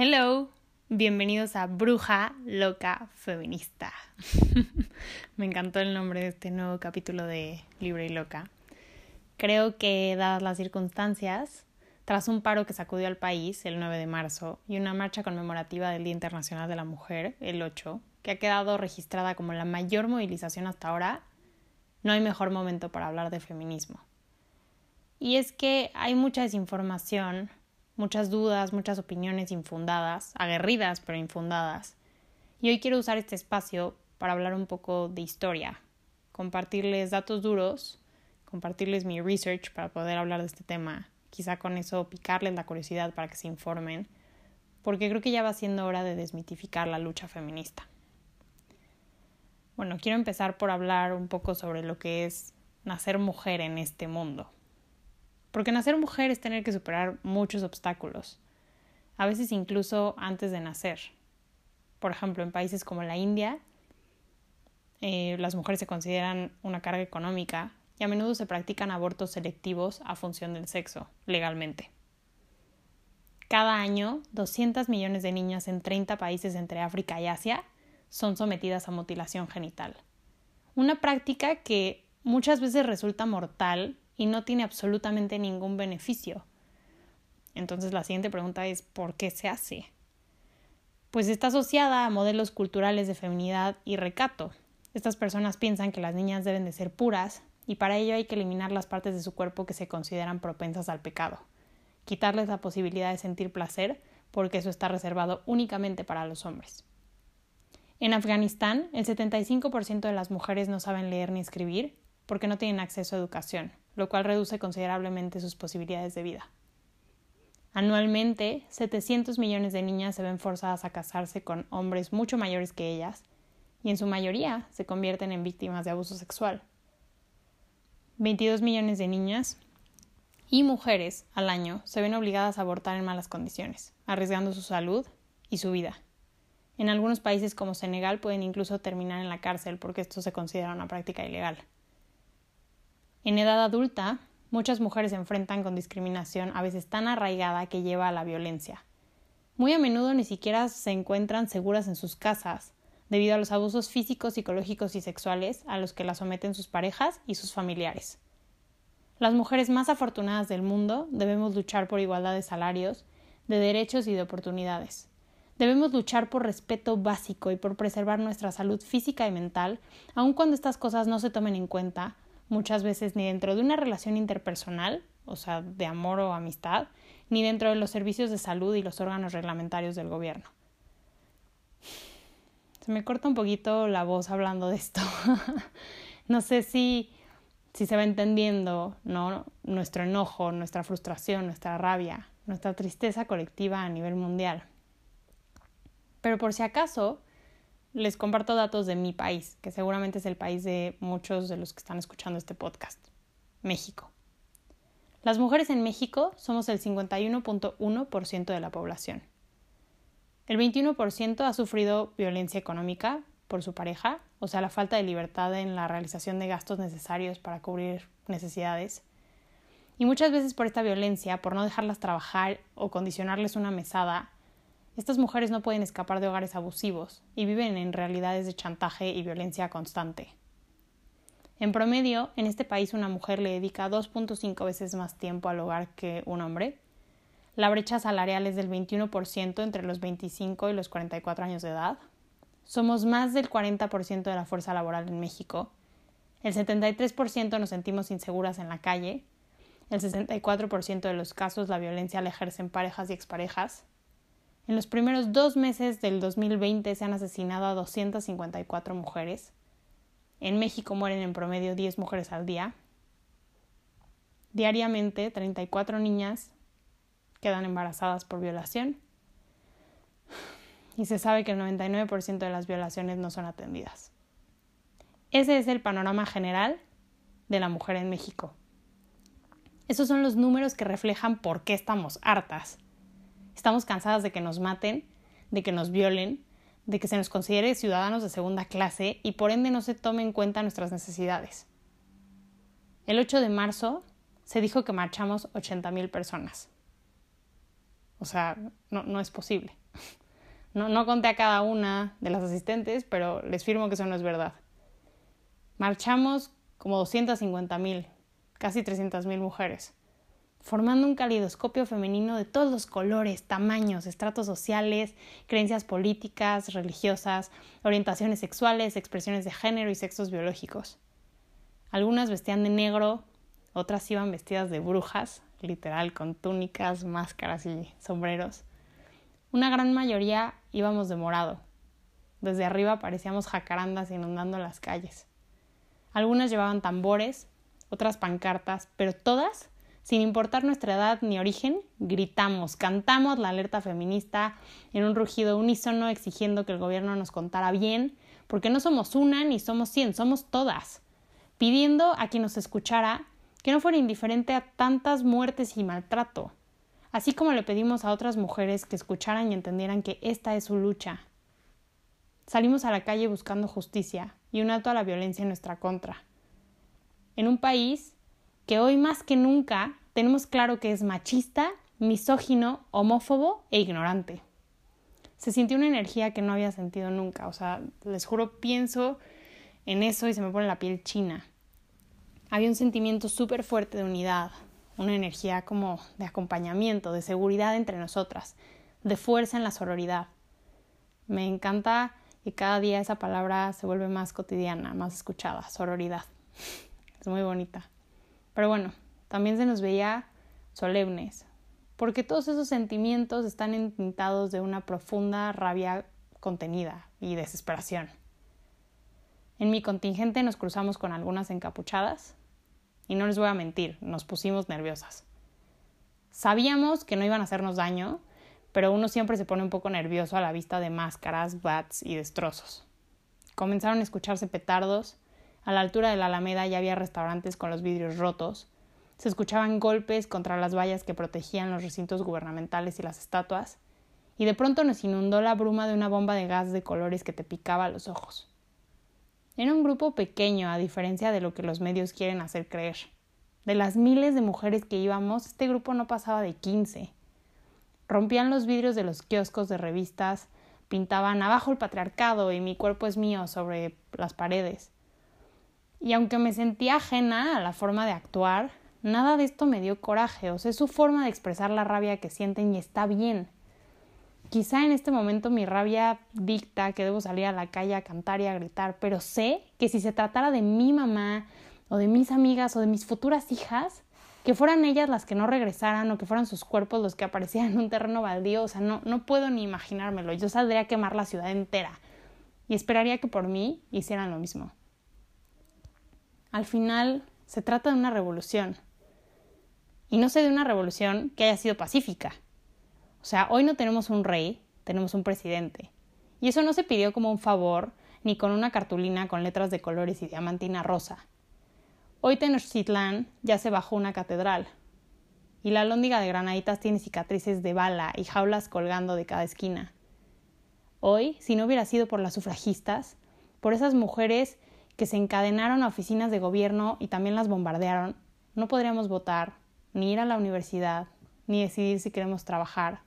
Hello, bienvenidos a Bruja Loca Feminista. Me encantó el nombre de este nuevo capítulo de Libre y Loca. Creo que, dadas las circunstancias, tras un paro que sacudió al país el 9 de marzo y una marcha conmemorativa del Día Internacional de la Mujer, el 8, que ha quedado registrada como la mayor movilización hasta ahora, no hay mejor momento para hablar de feminismo. Y es que hay mucha desinformación muchas dudas, muchas opiniones infundadas, aguerridas pero infundadas. Y hoy quiero usar este espacio para hablar un poco de historia, compartirles datos duros, compartirles mi research para poder hablar de este tema, quizá con eso picarles la curiosidad para que se informen, porque creo que ya va siendo hora de desmitificar la lucha feminista. Bueno, quiero empezar por hablar un poco sobre lo que es nacer mujer en este mundo. Porque nacer mujer es tener que superar muchos obstáculos, a veces incluso antes de nacer. Por ejemplo, en países como la India, eh, las mujeres se consideran una carga económica y a menudo se practican abortos selectivos a función del sexo, legalmente. Cada año, 200 millones de niñas en 30 países entre África y Asia son sometidas a mutilación genital. Una práctica que muchas veces resulta mortal y no tiene absolutamente ningún beneficio. Entonces la siguiente pregunta es ¿por qué se hace? Pues está asociada a modelos culturales de feminidad y recato. Estas personas piensan que las niñas deben de ser puras y para ello hay que eliminar las partes de su cuerpo que se consideran propensas al pecado, quitarles la posibilidad de sentir placer porque eso está reservado únicamente para los hombres. En Afganistán, el 75% de las mujeres no saben leer ni escribir porque no tienen acceso a educación, lo cual reduce considerablemente sus posibilidades de vida. Anualmente, 700 millones de niñas se ven forzadas a casarse con hombres mucho mayores que ellas, y en su mayoría se convierten en víctimas de abuso sexual. 22 millones de niñas y mujeres al año se ven obligadas a abortar en malas condiciones, arriesgando su salud y su vida. En algunos países como Senegal pueden incluso terminar en la cárcel porque esto se considera una práctica ilegal. En edad adulta, muchas mujeres se enfrentan con discriminación a veces tan arraigada que lleva a la violencia. Muy a menudo ni siquiera se encuentran seguras en sus casas, debido a los abusos físicos, psicológicos y sexuales a los que las someten sus parejas y sus familiares. Las mujeres más afortunadas del mundo debemos luchar por igualdad de salarios, de derechos y de oportunidades. Debemos luchar por respeto básico y por preservar nuestra salud física y mental, aun cuando estas cosas no se tomen en cuenta, muchas veces ni dentro de una relación interpersonal, o sea, de amor o amistad, ni dentro de los servicios de salud y los órganos reglamentarios del gobierno. Se me corta un poquito la voz hablando de esto. no sé si, si se va entendiendo ¿no? nuestro enojo, nuestra frustración, nuestra rabia, nuestra tristeza colectiva a nivel mundial. Pero por si acaso, les comparto datos de mi país, que seguramente es el país de muchos de los que están escuchando este podcast, México. Las mujeres en México somos el 51.1% de la población. El 21% ha sufrido violencia económica por su pareja, o sea, la falta de libertad en la realización de gastos necesarios para cubrir necesidades. Y muchas veces por esta violencia, por no dejarlas trabajar o condicionarles una mesada, estas mujeres no pueden escapar de hogares abusivos y viven en realidades de chantaje y violencia constante. En promedio, en este país una mujer le dedica 2.5 veces más tiempo al hogar que un hombre. La brecha salarial es del 21% entre los 25 y los 44 años de edad. Somos más del 40% de la fuerza laboral en México. El 73% nos sentimos inseguras en la calle. El 64% de los casos la violencia la ejercen parejas y exparejas. En los primeros dos meses del 2020 se han asesinado a 254 mujeres. En México mueren en promedio 10 mujeres al día. Diariamente, 34 niñas quedan embarazadas por violación. Y se sabe que el 99% de las violaciones no son atendidas. Ese es el panorama general de la mujer en México. Esos son los números que reflejan por qué estamos hartas Estamos cansadas de que nos maten, de que nos violen, de que se nos considere ciudadanos de segunda clase y por ende no se tome en cuenta nuestras necesidades. El 8 de marzo se dijo que marchamos 80.000 personas. O sea, no, no es posible. No, no conté a cada una de las asistentes, pero les firmo que eso no es verdad. Marchamos como 250 mil, casi 300 mil mujeres, formando un calidoscopio femenino de todos los colores, tamaños, estratos sociales, creencias políticas, religiosas, orientaciones sexuales, expresiones de género y sexos biológicos. Algunas vestían de negro, otras iban vestidas de brujas, literal, con túnicas, máscaras y sombreros. Una gran mayoría íbamos de morado. Desde arriba parecíamos jacarandas inundando las calles. Algunas llevaban tambores, otras pancartas, pero todas, sin importar nuestra edad ni origen, gritamos, cantamos la alerta feminista en un rugido unísono exigiendo que el gobierno nos contara bien, porque no somos una ni somos cien, somos todas, pidiendo a quien nos escuchara que no fuera indiferente a tantas muertes y maltrato, así como le pedimos a otras mujeres que escucharan y entendieran que esta es su lucha. Salimos a la calle buscando justicia y un alto a la violencia en nuestra contra. En un país que hoy más que nunca tenemos claro que es machista, misógino, homófobo e ignorante. Se sintió una energía que no había sentido nunca, o sea, les juro, pienso en eso y se me pone la piel china había un sentimiento súper fuerte de unidad, una energía como de acompañamiento, de seguridad entre nosotras, de fuerza en la sororidad. Me encanta que cada día esa palabra se vuelve más cotidiana, más escuchada, sororidad. Es muy bonita. Pero bueno, también se nos veía solemnes, porque todos esos sentimientos están entintados de una profunda rabia contenida y desesperación. En mi contingente nos cruzamos con algunas encapuchadas, y no les voy a mentir, nos pusimos nerviosas. Sabíamos que no iban a hacernos daño, pero uno siempre se pone un poco nervioso a la vista de máscaras, bats y destrozos. Comenzaron a escucharse petardos, a la altura de la Alameda ya había restaurantes con los vidrios rotos, se escuchaban golpes contra las vallas que protegían los recintos gubernamentales y las estatuas, y de pronto nos inundó la bruma de una bomba de gas de colores que te picaba los ojos. Era un grupo pequeño, a diferencia de lo que los medios quieren hacer creer. De las miles de mujeres que íbamos, este grupo no pasaba de quince. Rompían los vidrios de los kioscos de revistas, pintaban abajo el patriarcado y mi cuerpo es mío sobre las paredes. Y aunque me sentía ajena a la forma de actuar, nada de esto me dio coraje, o sea, es su forma de expresar la rabia que sienten y está bien. Quizá en este momento mi rabia dicta que debo salir a la calle a cantar y a gritar, pero sé que si se tratara de mi mamá o de mis amigas o de mis futuras hijas, que fueran ellas las que no regresaran o que fueran sus cuerpos los que aparecían en un terreno baldío, o sea, no, no puedo ni imaginármelo. Yo saldría a quemar la ciudad entera y esperaría que por mí hicieran lo mismo. Al final se trata de una revolución. Y no sé de una revolución que haya sido pacífica. O sea, hoy no tenemos un rey, tenemos un presidente. Y eso no se pidió como un favor, ni con una cartulina con letras de colores y diamantina rosa. Hoy Tenochtitlán ya se bajó una catedral, y la lóndiga de granaditas tiene cicatrices de bala y jaulas colgando de cada esquina. Hoy, si no hubiera sido por las sufragistas, por esas mujeres que se encadenaron a oficinas de gobierno y también las bombardearon, no podríamos votar, ni ir a la universidad, ni decidir si queremos trabajar,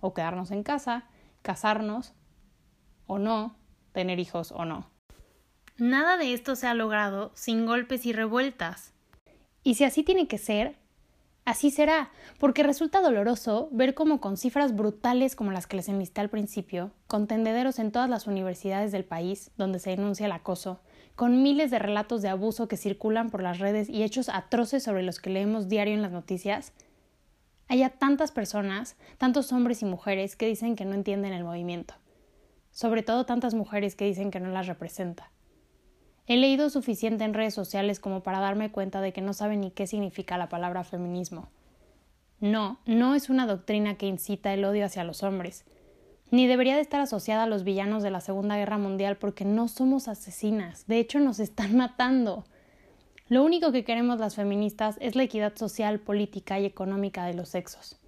o quedarnos en casa, casarnos o no, tener hijos o no. Nada de esto se ha logrado sin golpes y revueltas. Y si así tiene que ser, así será, porque resulta doloroso ver cómo con cifras brutales como las que les enlisté al principio, con tendederos en todas las universidades del país donde se denuncia el acoso, con miles de relatos de abuso que circulan por las redes y hechos atroces sobre los que leemos diario en las noticias, haya tantas personas, tantos hombres y mujeres que dicen que no entienden el movimiento, sobre todo tantas mujeres que dicen que no las representa. He leído suficiente en redes sociales como para darme cuenta de que no saben ni qué significa la palabra feminismo. No, no es una doctrina que incita el odio hacia los hombres, ni debería de estar asociada a los villanos de la Segunda Guerra Mundial porque no somos asesinas, de hecho nos están matando. Lo único que queremos las feministas es la equidad social, política y económica de los sexos.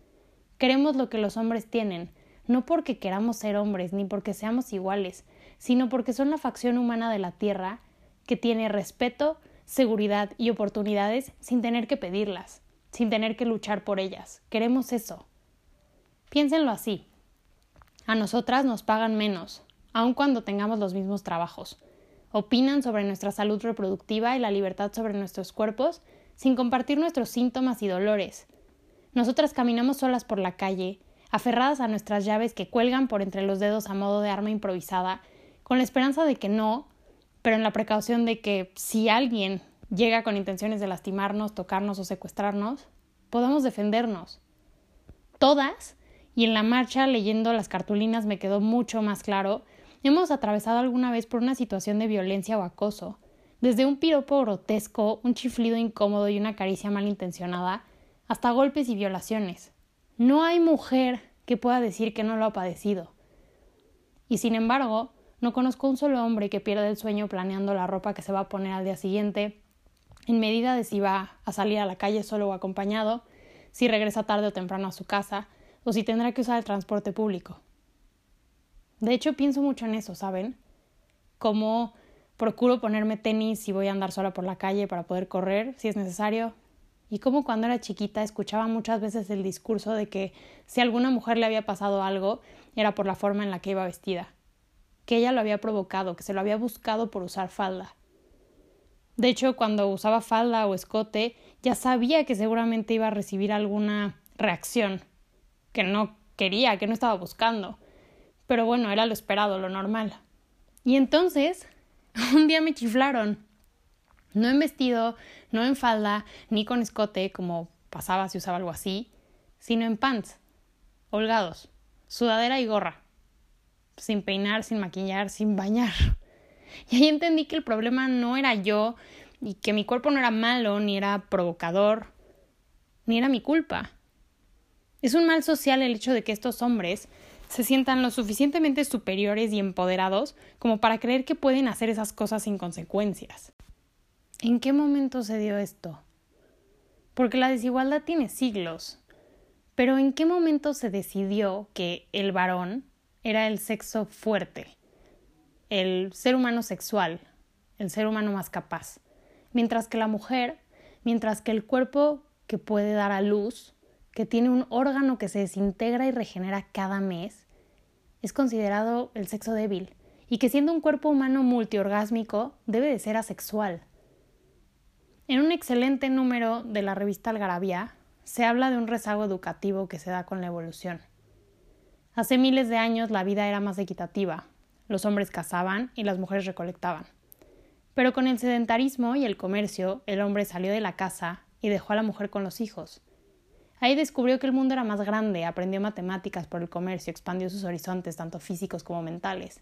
Queremos lo que los hombres tienen, no porque queramos ser hombres ni porque seamos iguales, sino porque son la facción humana de la Tierra que tiene respeto, seguridad y oportunidades sin tener que pedirlas, sin tener que luchar por ellas. Queremos eso. Piénsenlo así. A nosotras nos pagan menos, aun cuando tengamos los mismos trabajos. Opinan sobre nuestra salud reproductiva y la libertad sobre nuestros cuerpos sin compartir nuestros síntomas y dolores. Nosotras caminamos solas por la calle, aferradas a nuestras llaves que cuelgan por entre los dedos a modo de arma improvisada, con la esperanza de que no, pero en la precaución de que si alguien llega con intenciones de lastimarnos, tocarnos o secuestrarnos, podamos defendernos. Todas, y en la marcha leyendo las cartulinas me quedó mucho más claro, hemos atravesado alguna vez por una situación de violencia o acoso, desde un piropo grotesco, un chiflido incómodo y una caricia malintencionada, hasta golpes y violaciones. No hay mujer que pueda decir que no lo ha padecido. Y sin embargo, no conozco un solo hombre que pierda el sueño planeando la ropa que se va a poner al día siguiente, en medida de si va a salir a la calle solo o acompañado, si regresa tarde o temprano a su casa, o si tendrá que usar el transporte público. De hecho, pienso mucho en eso, ¿saben? Cómo procuro ponerme tenis si voy a andar sola por la calle para poder correr, si es necesario, y cómo cuando era chiquita escuchaba muchas veces el discurso de que si a alguna mujer le había pasado algo era por la forma en la que iba vestida, que ella lo había provocado, que se lo había buscado por usar falda. De hecho, cuando usaba falda o escote, ya sabía que seguramente iba a recibir alguna reacción que no quería, que no estaba buscando. Pero bueno, era lo esperado, lo normal. Y entonces, un día me chiflaron. No en vestido, no en falda, ni con escote, como pasaba si usaba algo así, sino en pants, holgados, sudadera y gorra, sin peinar, sin maquillar, sin bañar. Y ahí entendí que el problema no era yo, y que mi cuerpo no era malo, ni era provocador, ni era mi culpa. Es un mal social el hecho de que estos hombres se sientan lo suficientemente superiores y empoderados como para creer que pueden hacer esas cosas sin consecuencias. ¿En qué momento se dio esto? Porque la desigualdad tiene siglos. Pero ¿en qué momento se decidió que el varón era el sexo fuerte, el ser humano sexual, el ser humano más capaz? Mientras que la mujer, mientras que el cuerpo que puede dar a luz, que tiene un órgano que se desintegra y regenera cada mes, es considerado el sexo débil y que siendo un cuerpo humano multiorgásmico debe de ser asexual. En un excelente número de la revista Algarabía se habla de un rezago educativo que se da con la evolución. Hace miles de años la vida era más equitativa. Los hombres cazaban y las mujeres recolectaban. Pero con el sedentarismo y el comercio, el hombre salió de la casa y dejó a la mujer con los hijos. Ahí descubrió que el mundo era más grande, aprendió matemáticas por el comercio, expandió sus horizontes, tanto físicos como mentales,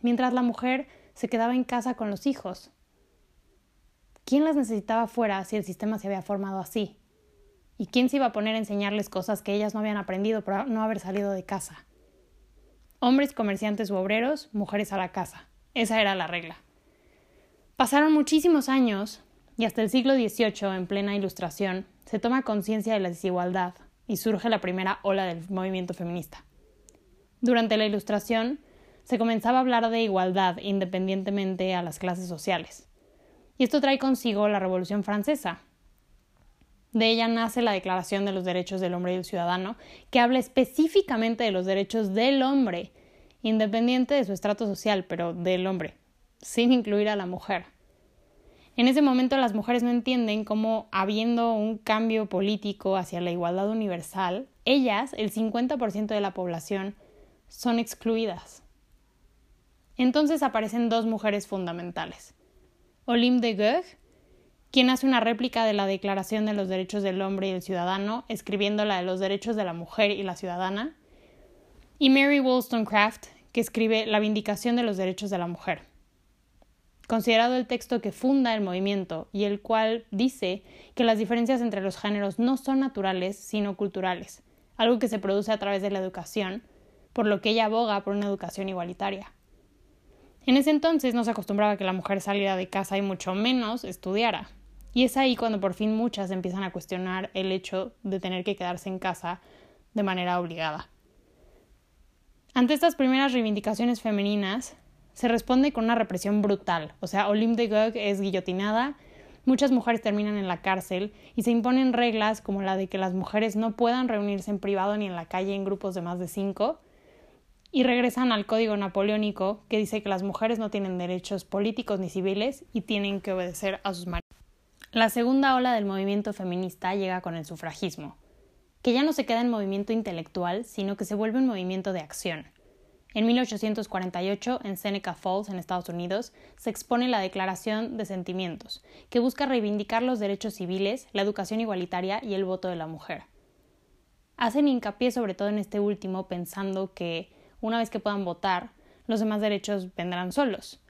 mientras la mujer se quedaba en casa con los hijos, ¿Quién las necesitaba fuera si el sistema se había formado así? ¿Y quién se iba a poner a enseñarles cosas que ellas no habían aprendido por no haber salido de casa? Hombres comerciantes u obreros, mujeres a la casa. Esa era la regla. Pasaron muchísimos años y hasta el siglo XVIII, en plena ilustración, se toma conciencia de la desigualdad y surge la primera ola del movimiento feminista. Durante la ilustración se comenzaba a hablar de igualdad independientemente a las clases sociales. Y esto trae consigo la Revolución Francesa. De ella nace la Declaración de los Derechos del Hombre y del Ciudadano, que habla específicamente de los derechos del hombre, independiente de su estrato social, pero del hombre, sin incluir a la mujer. En ese momento las mujeres no entienden cómo, habiendo un cambio político hacia la igualdad universal, ellas, el 50% de la población, son excluidas. Entonces aparecen dos mujeres fundamentales. Olim de Goethe, quien hace una réplica de la Declaración de los Derechos del Hombre y del Ciudadano, escribiendo la de los derechos de la mujer y la ciudadana, y Mary Wollstonecraft, que escribe La Vindicación de los Derechos de la Mujer. Considerado el texto que funda el movimiento y el cual dice que las diferencias entre los géneros no son naturales, sino culturales, algo que se produce a través de la educación, por lo que ella aboga por una educación igualitaria. En ese entonces no se acostumbraba que la mujer saliera de casa y mucho menos estudiara. Y es ahí cuando por fin muchas empiezan a cuestionar el hecho de tener que quedarse en casa de manera obligada. Ante estas primeras reivindicaciones femeninas, se responde con una represión brutal. O sea, Olympe de Gaulle es guillotinada, muchas mujeres terminan en la cárcel y se imponen reglas como la de que las mujeres no puedan reunirse en privado ni en la calle en grupos de más de cinco, y regresan al código napoleónico que dice que las mujeres no tienen derechos políticos ni civiles y tienen que obedecer a sus maridos. La segunda ola del movimiento feminista llega con el sufragismo, que ya no se queda en movimiento intelectual, sino que se vuelve un movimiento de acción. En 1848, en Seneca Falls, en Estados Unidos, se expone la Declaración de Sentimientos, que busca reivindicar los derechos civiles, la educación igualitaria y el voto de la mujer. Hacen hincapié sobre todo en este último, pensando que, una vez que puedan votar, los demás derechos vendrán solos.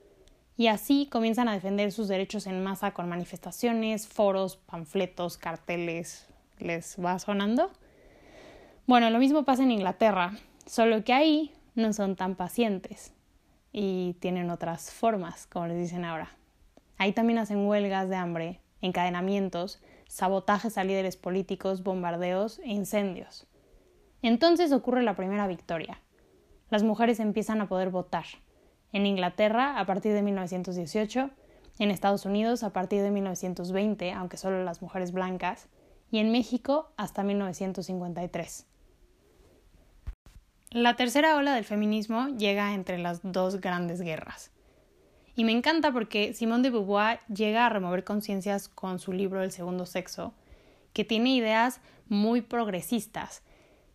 Y así comienzan a defender sus derechos en masa con manifestaciones, foros, panfletos, carteles. ¿Les va sonando? Bueno, lo mismo pasa en Inglaterra, solo que ahí no son tan pacientes y tienen otras formas, como les dicen ahora. Ahí también hacen huelgas de hambre, encadenamientos, sabotajes a líderes políticos, bombardeos e incendios. Entonces ocurre la primera victoria. Las mujeres empiezan a poder votar. En Inglaterra a partir de 1918, en Estados Unidos a partir de 1920, aunque solo las mujeres blancas, y en México hasta 1953. La tercera ola del feminismo llega entre las dos grandes guerras. Y me encanta porque Simone de Beauvoir llega a remover conciencias con su libro El segundo sexo, que tiene ideas muy progresistas.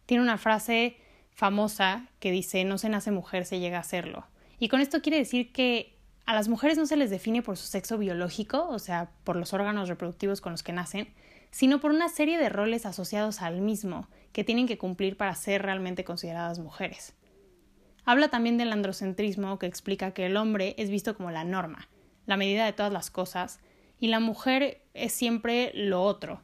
Tiene una frase famosa que dice no se nace mujer, se llega a serlo. Y con esto quiere decir que a las mujeres no se les define por su sexo biológico, o sea, por los órganos reproductivos con los que nacen, sino por una serie de roles asociados al mismo que tienen que cumplir para ser realmente consideradas mujeres. Habla también del androcentrismo que explica que el hombre es visto como la norma, la medida de todas las cosas, y la mujer es siempre lo otro.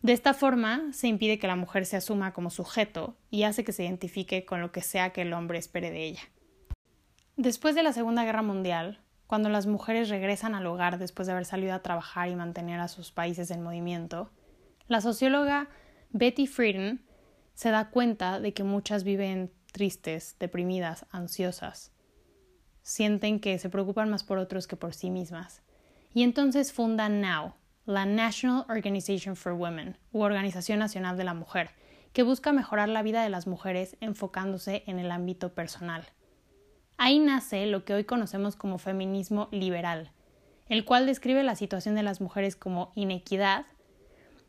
De esta forma se impide que la mujer se asuma como sujeto y hace que se identifique con lo que sea que el hombre espere de ella. Después de la Segunda Guerra Mundial, cuando las mujeres regresan al hogar después de haber salido a trabajar y mantener a sus países en movimiento, la socióloga Betty Friedan se da cuenta de que muchas viven tristes, deprimidas, ansiosas. Sienten que se preocupan más por otros que por sí mismas. Y entonces funda NOW, la National Organization for Women, u Organización Nacional de la Mujer, que busca mejorar la vida de las mujeres enfocándose en el ámbito personal. Ahí nace lo que hoy conocemos como feminismo liberal, el cual describe la situación de las mujeres como inequidad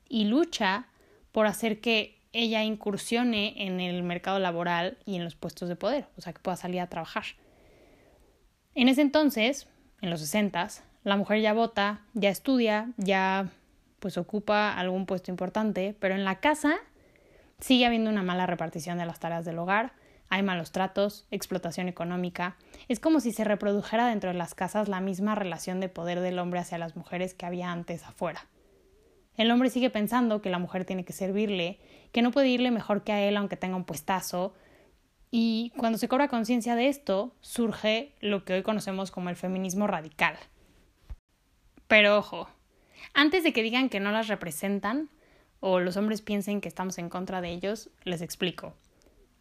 y lucha por hacer que ella incursione en el mercado laboral y en los puestos de poder, o sea, que pueda salir a trabajar. En ese entonces, en los 60, la mujer ya vota, ya estudia, ya pues ocupa algún puesto importante, pero en la casa sigue habiendo una mala repartición de las tareas del hogar, hay malos tratos, explotación económica. Es como si se reprodujera dentro de las casas la misma relación de poder del hombre hacia las mujeres que había antes afuera. El hombre sigue pensando que la mujer tiene que servirle, que no puede irle mejor que a él aunque tenga un puestazo. Y cuando se cobra conciencia de esto, surge lo que hoy conocemos como el feminismo radical. Pero ojo, antes de que digan que no las representan, o los hombres piensen que estamos en contra de ellos, les explico.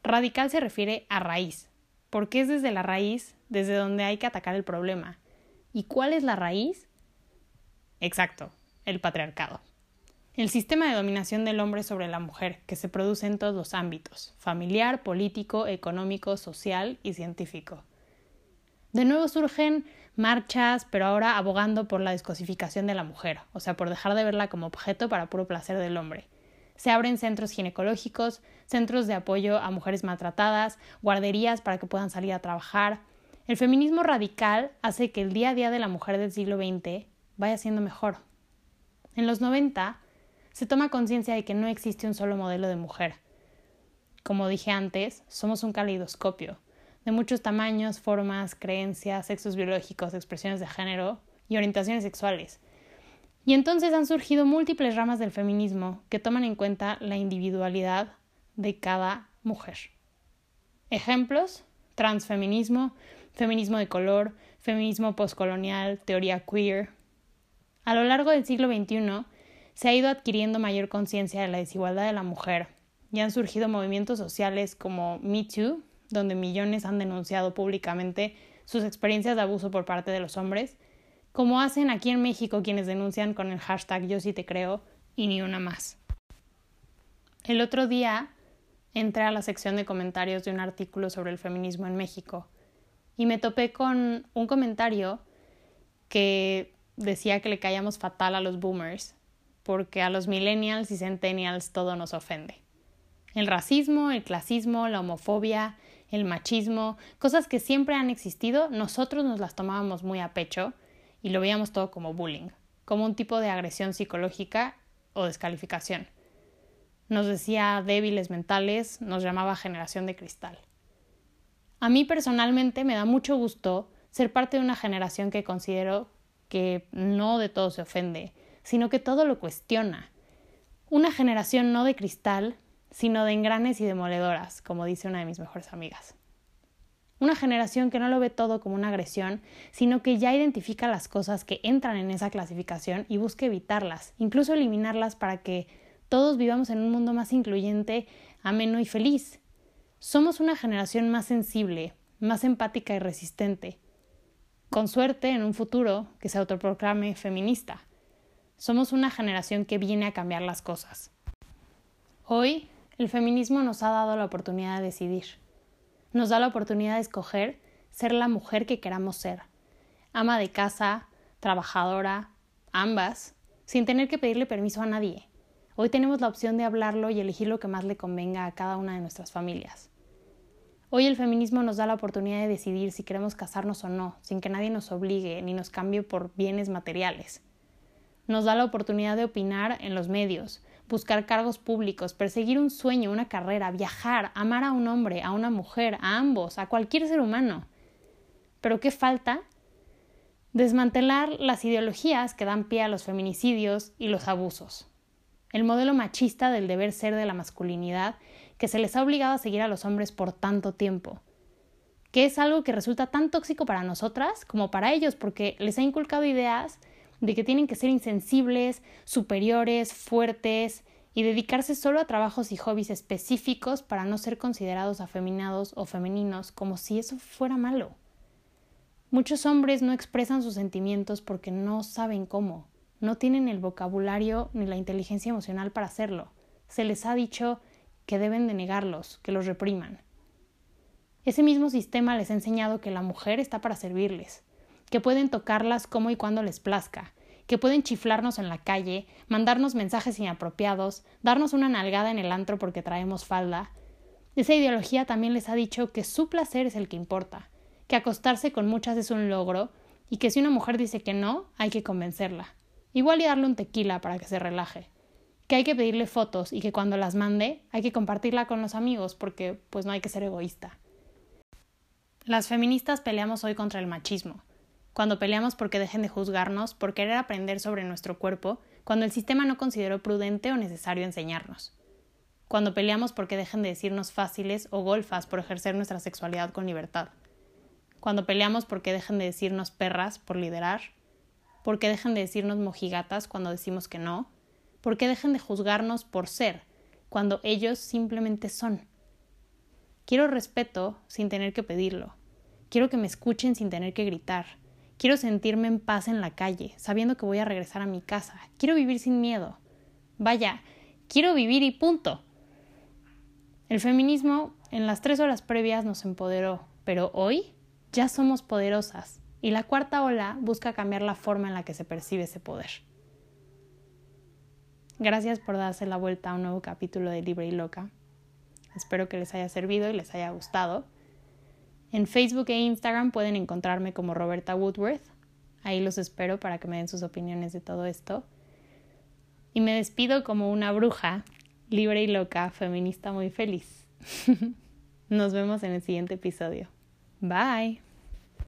Radical se refiere a raíz, porque es desde la raíz desde donde hay que atacar el problema. ¿Y cuál es la raíz? Exacto, el patriarcado el sistema de dominación del hombre sobre la mujer, que se produce en todos los ámbitos, familiar, político, económico, social y científico. De nuevo surgen marchas, pero ahora abogando por la descosificación de la mujer, o sea, por dejar de verla como objeto para puro placer del hombre. Se abren centros ginecológicos, centros de apoyo a mujeres maltratadas, guarderías para que puedan salir a trabajar. El feminismo radical hace que el día a día de la mujer del siglo XX vaya siendo mejor. En los 90, se toma conciencia de que no existe un solo modelo de mujer. Como dije antes, somos un caleidoscopio, de muchos tamaños, formas, creencias, sexos biológicos, expresiones de género y orientaciones sexuales. Y entonces han surgido múltiples ramas del feminismo que toman en cuenta la individualidad de cada mujer. Ejemplos: transfeminismo, feminismo de color, feminismo postcolonial, teoría queer. A lo largo del siglo XXI, se ha ido adquiriendo mayor conciencia de la desigualdad de la mujer y han surgido movimientos sociales como Me Too, donde millones han denunciado públicamente sus experiencias de abuso por parte de los hombres, como hacen aquí en México quienes denuncian con el hashtag Yo sí te creo y ni una más. El otro día entré a la sección de comentarios de un artículo sobre el feminismo en México y me topé con un comentario que decía que le caíamos fatal a los boomers porque a los millennials y centennials todo nos ofende. El racismo, el clasismo, la homofobia, el machismo, cosas que siempre han existido, nosotros nos las tomábamos muy a pecho y lo veíamos todo como bullying, como un tipo de agresión psicológica o descalificación. Nos decía débiles mentales, nos llamaba generación de cristal. A mí personalmente me da mucho gusto ser parte de una generación que considero que no de todo se ofende, sino que todo lo cuestiona. Una generación no de cristal, sino de engranes y demoledoras, como dice una de mis mejores amigas. Una generación que no lo ve todo como una agresión, sino que ya identifica las cosas que entran en esa clasificación y busca evitarlas, incluso eliminarlas para que todos vivamos en un mundo más incluyente, ameno y feliz. Somos una generación más sensible, más empática y resistente. Con suerte, en un futuro que se autoproclame feminista. Somos una generación que viene a cambiar las cosas. Hoy, el feminismo nos ha dado la oportunidad de decidir nos da la oportunidad de escoger ser la mujer que queramos ser, ama de casa, trabajadora, ambas, sin tener que pedirle permiso a nadie. Hoy tenemos la opción de hablarlo y elegir lo que más le convenga a cada una de nuestras familias. Hoy el feminismo nos da la oportunidad de decidir si queremos casarnos o no, sin que nadie nos obligue ni nos cambie por bienes materiales. Nos da la oportunidad de opinar en los medios, buscar cargos públicos, perseguir un sueño, una carrera, viajar, amar a un hombre, a una mujer, a ambos, a cualquier ser humano. Pero ¿qué falta? Desmantelar las ideologías que dan pie a los feminicidios y los abusos. El modelo machista del deber ser de la masculinidad que se les ha obligado a seguir a los hombres por tanto tiempo. Que es algo que resulta tan tóxico para nosotras como para ellos, porque les ha inculcado ideas de que tienen que ser insensibles, superiores, fuertes y dedicarse solo a trabajos y hobbies específicos para no ser considerados afeminados o femeninos como si eso fuera malo. Muchos hombres no expresan sus sentimientos porque no saben cómo, no tienen el vocabulario ni la inteligencia emocional para hacerlo. Se les ha dicho que deben de negarlos, que los repriman. Ese mismo sistema les ha enseñado que la mujer está para servirles, que pueden tocarlas como y cuando les plazca, que pueden chiflarnos en la calle, mandarnos mensajes inapropiados, darnos una nalgada en el antro porque traemos falda. Esa ideología también les ha dicho que su placer es el que importa, que acostarse con muchas es un logro y que si una mujer dice que no, hay que convencerla. Igual y darle un tequila para que se relaje. Que hay que pedirle fotos y que cuando las mande hay que compartirla con los amigos porque pues no hay que ser egoísta. Las feministas peleamos hoy contra el machismo, cuando peleamos porque dejen de juzgarnos, por querer aprender sobre nuestro cuerpo, cuando el sistema no consideró prudente o necesario enseñarnos. Cuando peleamos porque dejen de decirnos fáciles o golfas por ejercer nuestra sexualidad con libertad. Cuando peleamos porque dejen de decirnos perras por liderar. Porque dejen de decirnos mojigatas cuando decimos que no. Porque dejen de juzgarnos por ser, cuando ellos simplemente son. Quiero respeto sin tener que pedirlo. Quiero que me escuchen sin tener que gritar Quiero sentirme en paz en la calle, sabiendo que voy a regresar a mi casa. Quiero vivir sin miedo. Vaya, quiero vivir y punto. El feminismo en las tres horas previas nos empoderó, pero hoy ya somos poderosas y la cuarta ola busca cambiar la forma en la que se percibe ese poder. Gracias por darse la vuelta a un nuevo capítulo de Libre y Loca. Espero que les haya servido y les haya gustado. En Facebook e Instagram pueden encontrarme como Roberta Woodworth. Ahí los espero para que me den sus opiniones de todo esto. Y me despido como una bruja, libre y loca, feminista muy feliz. Nos vemos en el siguiente episodio. Bye.